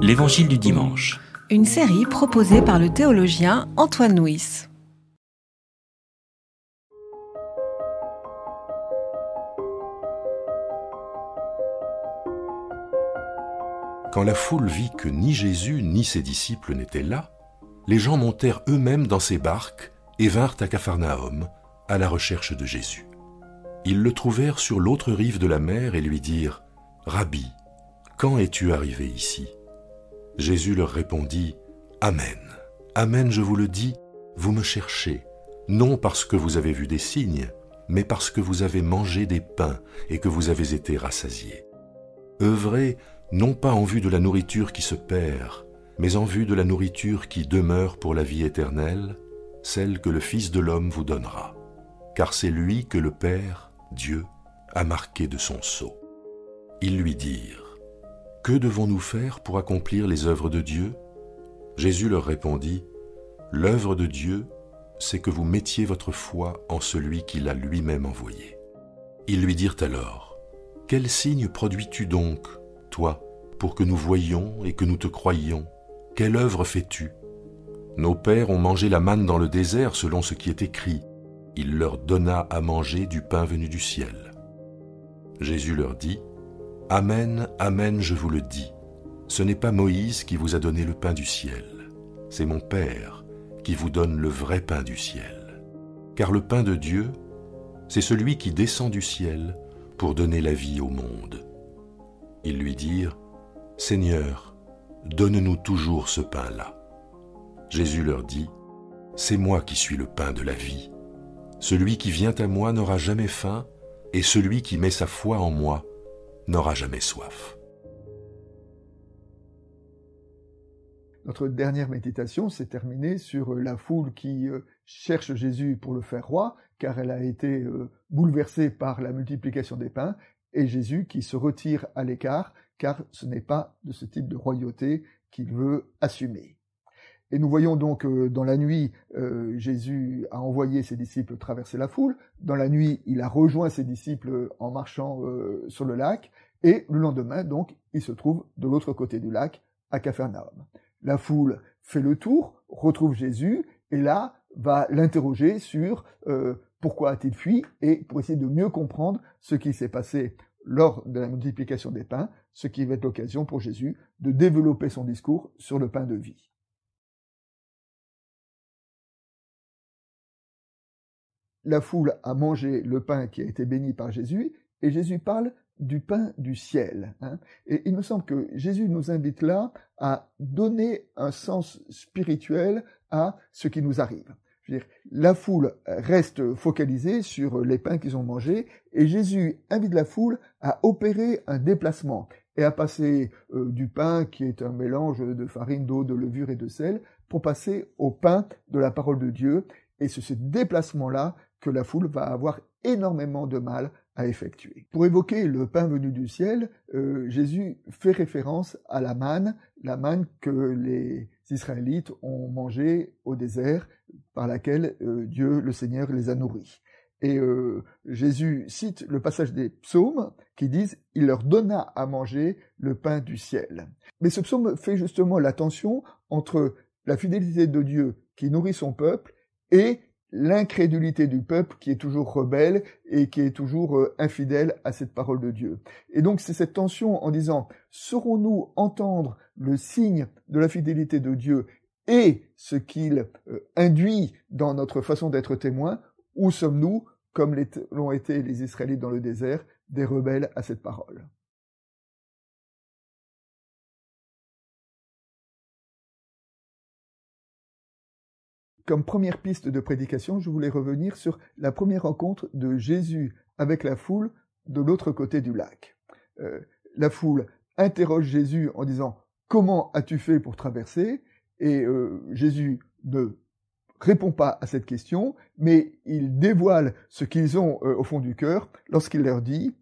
L'Évangile du dimanche. Une série proposée par le théologien Antoine Nuis. Quand la foule vit que ni Jésus ni ses disciples n'étaient là, les gens montèrent eux-mêmes dans ces barques et vinrent à Capharnaüm à la recherche de Jésus. Ils le trouvèrent sur l'autre rive de la mer et lui dirent Rabbi, quand es-tu arrivé ici? Jésus leur répondit Amen. Amen, je vous le dis, vous me cherchez, non parce que vous avez vu des signes, mais parce que vous avez mangé des pains et que vous avez été rassasiés. Œuvrez non pas en vue de la nourriture qui se perd, mais en vue de la nourriture qui demeure pour la vie éternelle, celle que le Fils de l'homme vous donnera. Car c'est lui que le Père, Dieu, a marqué de son sceau. Ils lui dirent, Que devons-nous faire pour accomplir les œuvres de Dieu? Jésus leur répondit, L'œuvre de Dieu, c'est que vous mettiez votre foi en celui qui l'a lui-même envoyé. Ils lui dirent alors, Quel signe produis-tu donc, toi, pour que nous voyions et que nous te croyions? Quelle œuvre fais-tu? Nos pères ont mangé la manne dans le désert selon ce qui est écrit. Il leur donna à manger du pain venu du ciel. Jésus leur dit, Amen, Amen, je vous le dis. Ce n'est pas Moïse qui vous a donné le pain du ciel, c'est mon Père qui vous donne le vrai pain du ciel. Car le pain de Dieu, c'est celui qui descend du ciel pour donner la vie au monde. Ils lui dirent, Seigneur, donne-nous toujours ce pain-là. Jésus leur dit, C'est moi qui suis le pain de la vie. Celui qui vient à moi n'aura jamais faim, et celui qui met sa foi en moi n'aura jamais soif. Notre dernière méditation s'est terminée sur la foule qui euh, cherche Jésus pour le faire roi, car elle a été euh, bouleversée par la multiplication des pains, et Jésus qui se retire à l'écart, car ce n'est pas de ce type de royauté qu'il veut assumer. Et nous voyons donc euh, dans la nuit, Jésus a envoyé ses disciples traverser la foule. Dans la nuit, il a rejoint ses disciples en marchant sur le lac. Et le lendemain, donc, il se trouve de l'autre côté du lac, à Capharnaüm. La foule fait le tour, retrouve Jésus, et là va l'interroger sur euh, pourquoi a-t-il fui, et pour essayer de mieux comprendre ce qui s'est passé lors de la multiplication des pains, ce qui va être l'occasion pour Jésus de développer son discours sur le pain de vie. La foule a mangé le pain qui a été béni par Jésus, et Jésus parle du pain du ciel. Hein. Et il me semble que Jésus nous invite là à donner un sens spirituel à ce qui nous arrive. Je veux dire, la foule reste focalisée sur les pains qu'ils ont mangés et Jésus invite la foule à opérer un déplacement et à passer euh, du pain qui est un mélange de farine, d'eau, de levure et de sel pour passer au pain de la parole de Dieu. Et c'est ce déplacement-là que la foule va avoir énormément de mal à effectuer. Pour évoquer le pain venu du ciel, euh, Jésus fait référence à la manne, la manne que les Israélites ont mangée au désert, par laquelle euh, Dieu, le Seigneur, les a nourris. Et euh, Jésus cite le passage des psaumes qui disent Il leur donna à manger le pain du ciel. Mais ce psaume fait justement la tension entre la fidélité de Dieu qui nourrit son peuple et l'incrédulité du peuple qui est toujours rebelle et qui est toujours euh, infidèle à cette parole de Dieu. Et donc c'est cette tension en disant, saurons-nous entendre le signe de la fidélité de Dieu et ce qu'il euh, induit dans notre façon d'être témoin, ou sommes-nous, comme l'ont été les Israélites dans le désert, des rebelles à cette parole? Comme première piste de prédication, je voulais revenir sur la première rencontre de Jésus avec la foule de l'autre côté du lac. Euh, la foule interroge Jésus en disant Comment as-tu fait pour traverser? Et euh, Jésus ne répond pas à cette question, mais il dévoile ce qu'ils ont euh, au fond du cœur lorsqu'il leur dit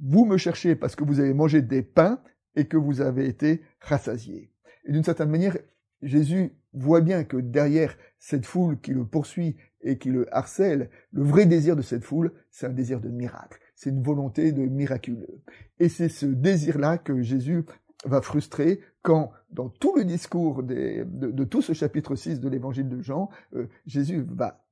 Vous me cherchez parce que vous avez mangé des pains et que vous avez été rassasiés. Et d'une certaine manière, Jésus voit bien que derrière cette foule qui le poursuit et qui le harcèle, le vrai désir de cette foule, c'est un désir de miracle. C'est une volonté de miraculeux. Et c'est ce désir-là que Jésus va frustrer quand, dans tout le discours de, tout ce chapitre 6 de l'évangile de Jean, euh, Jésus va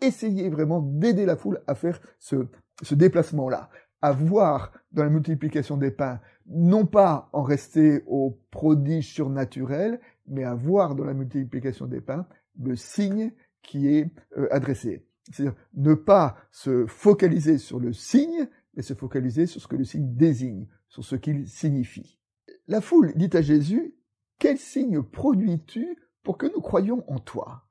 essayer vraiment d'aider la foule à faire ce, ce déplacement-là, à voir dans la multiplication des pains, non pas en rester au prodige surnaturel, mais à voir dans la multiplication des pains le signe qui est euh, adressé. C'est-à-dire ne pas se focaliser sur le signe, mais se focaliser sur ce que le signe désigne, sur ce qu'il signifie. La foule dit à Jésus, quel signe produis-tu pour que nous croyions en toi?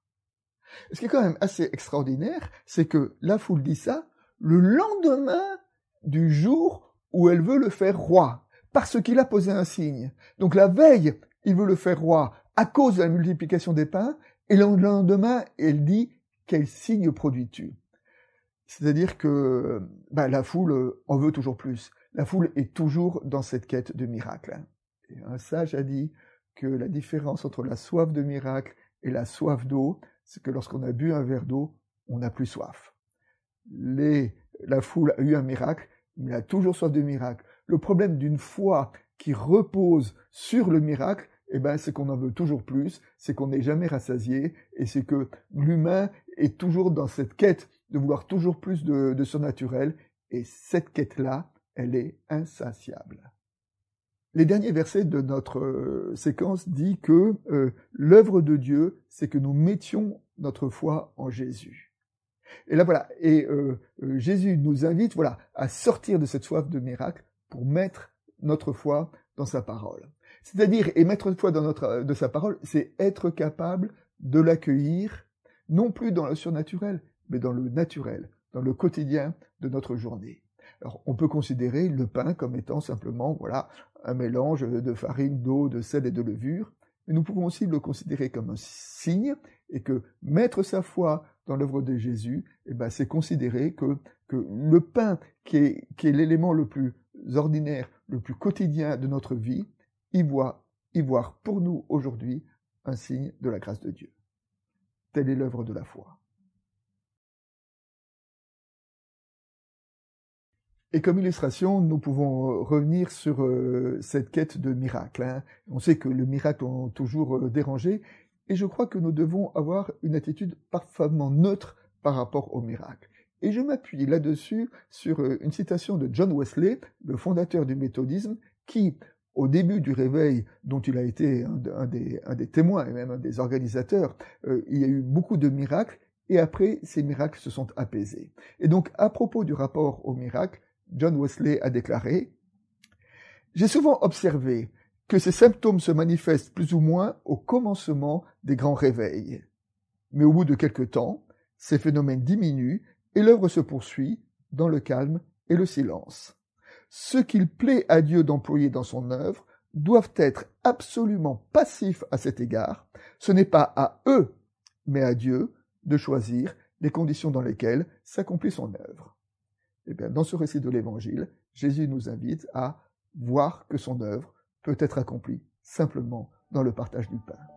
Ce qui est quand même assez extraordinaire, c'est que la foule dit ça le lendemain du jour où elle veut le faire roi, parce qu'il a posé un signe. Donc la veille, il veut le faire roi à cause de la multiplication des pains, et le lendemain, elle dit, quel signe produis-tu? C'est-à-dire que bah, la foule en veut toujours plus. La foule est toujours dans cette quête de miracle. Un sage a dit que la différence entre la soif de miracle et la soif d'eau, c'est que lorsqu'on a bu un verre d'eau, on n'a plus soif. La foule a eu un miracle, mais elle a toujours soif de miracle. Le problème d'une foi qui repose sur le miracle, eh ben, c'est qu'on en veut toujours plus, c'est qu'on n'est jamais rassasié, et c'est que l'humain est toujours dans cette quête de vouloir toujours plus de, surnaturel, et cette quête-là, elle est insatiable. Les derniers versets de notre euh, séquence disent que euh, l'œuvre de Dieu, c'est que nous mettions notre foi en Jésus. Et là voilà, et euh, Jésus nous invite voilà à sortir de cette soif de miracle pour mettre notre foi dans sa parole. C'est-à-dire, et mettre foi dans notre, de sa parole, c'est être capable de l'accueillir, non plus dans le surnaturel, mais dans le naturel, dans le quotidien de notre journée. Alors, on peut considérer le pain comme étant simplement, voilà, un mélange de farine, d'eau, de sel et de levure, mais nous pouvons aussi le considérer comme un signe, et que mettre sa foi dans l'œuvre de Jésus, eh ben, c'est considérer que, que le pain, qui est, qui est l'élément le plus ordinaire, le plus quotidien de notre vie, y voit, y voir pour nous aujourd'hui un signe de la grâce de Dieu. Telle est l'œuvre de la foi. Et comme illustration, nous pouvons euh, revenir sur euh, cette quête de miracle. Hein. On sait que le miracle ont toujours euh, dérangé, et je crois que nous devons avoir une attitude parfaitement neutre par rapport au miracle. Et je m'appuie là-dessus sur une citation de John Wesley, le fondateur du méthodisme, qui, au début du réveil, dont il a été un, des, témoins et même un des organisateurs, euh, il y a eu beaucoup de miracles, et après, ces miracles se sont apaisés. Et donc, à propos du rapport au miracle, John Wesley a déclaré J'ai souvent observé que ces symptômes se manifestent plus ou moins au commencement des grands réveils. Mais au bout de quelque temps, ces phénomènes diminuent et l'œuvre se poursuit dans le calme et le silence ce qu'il plaît à Dieu d'employer dans son œuvre doivent être absolument passifs à cet égard. Ce n'est pas à eux, mais à Dieu de choisir les conditions dans lesquelles s'accomplit son œuvre. Eh bien, dans ce récit de l'Évangile, Jésus nous invite à voir que son œuvre peut être accomplie simplement dans le partage du pain.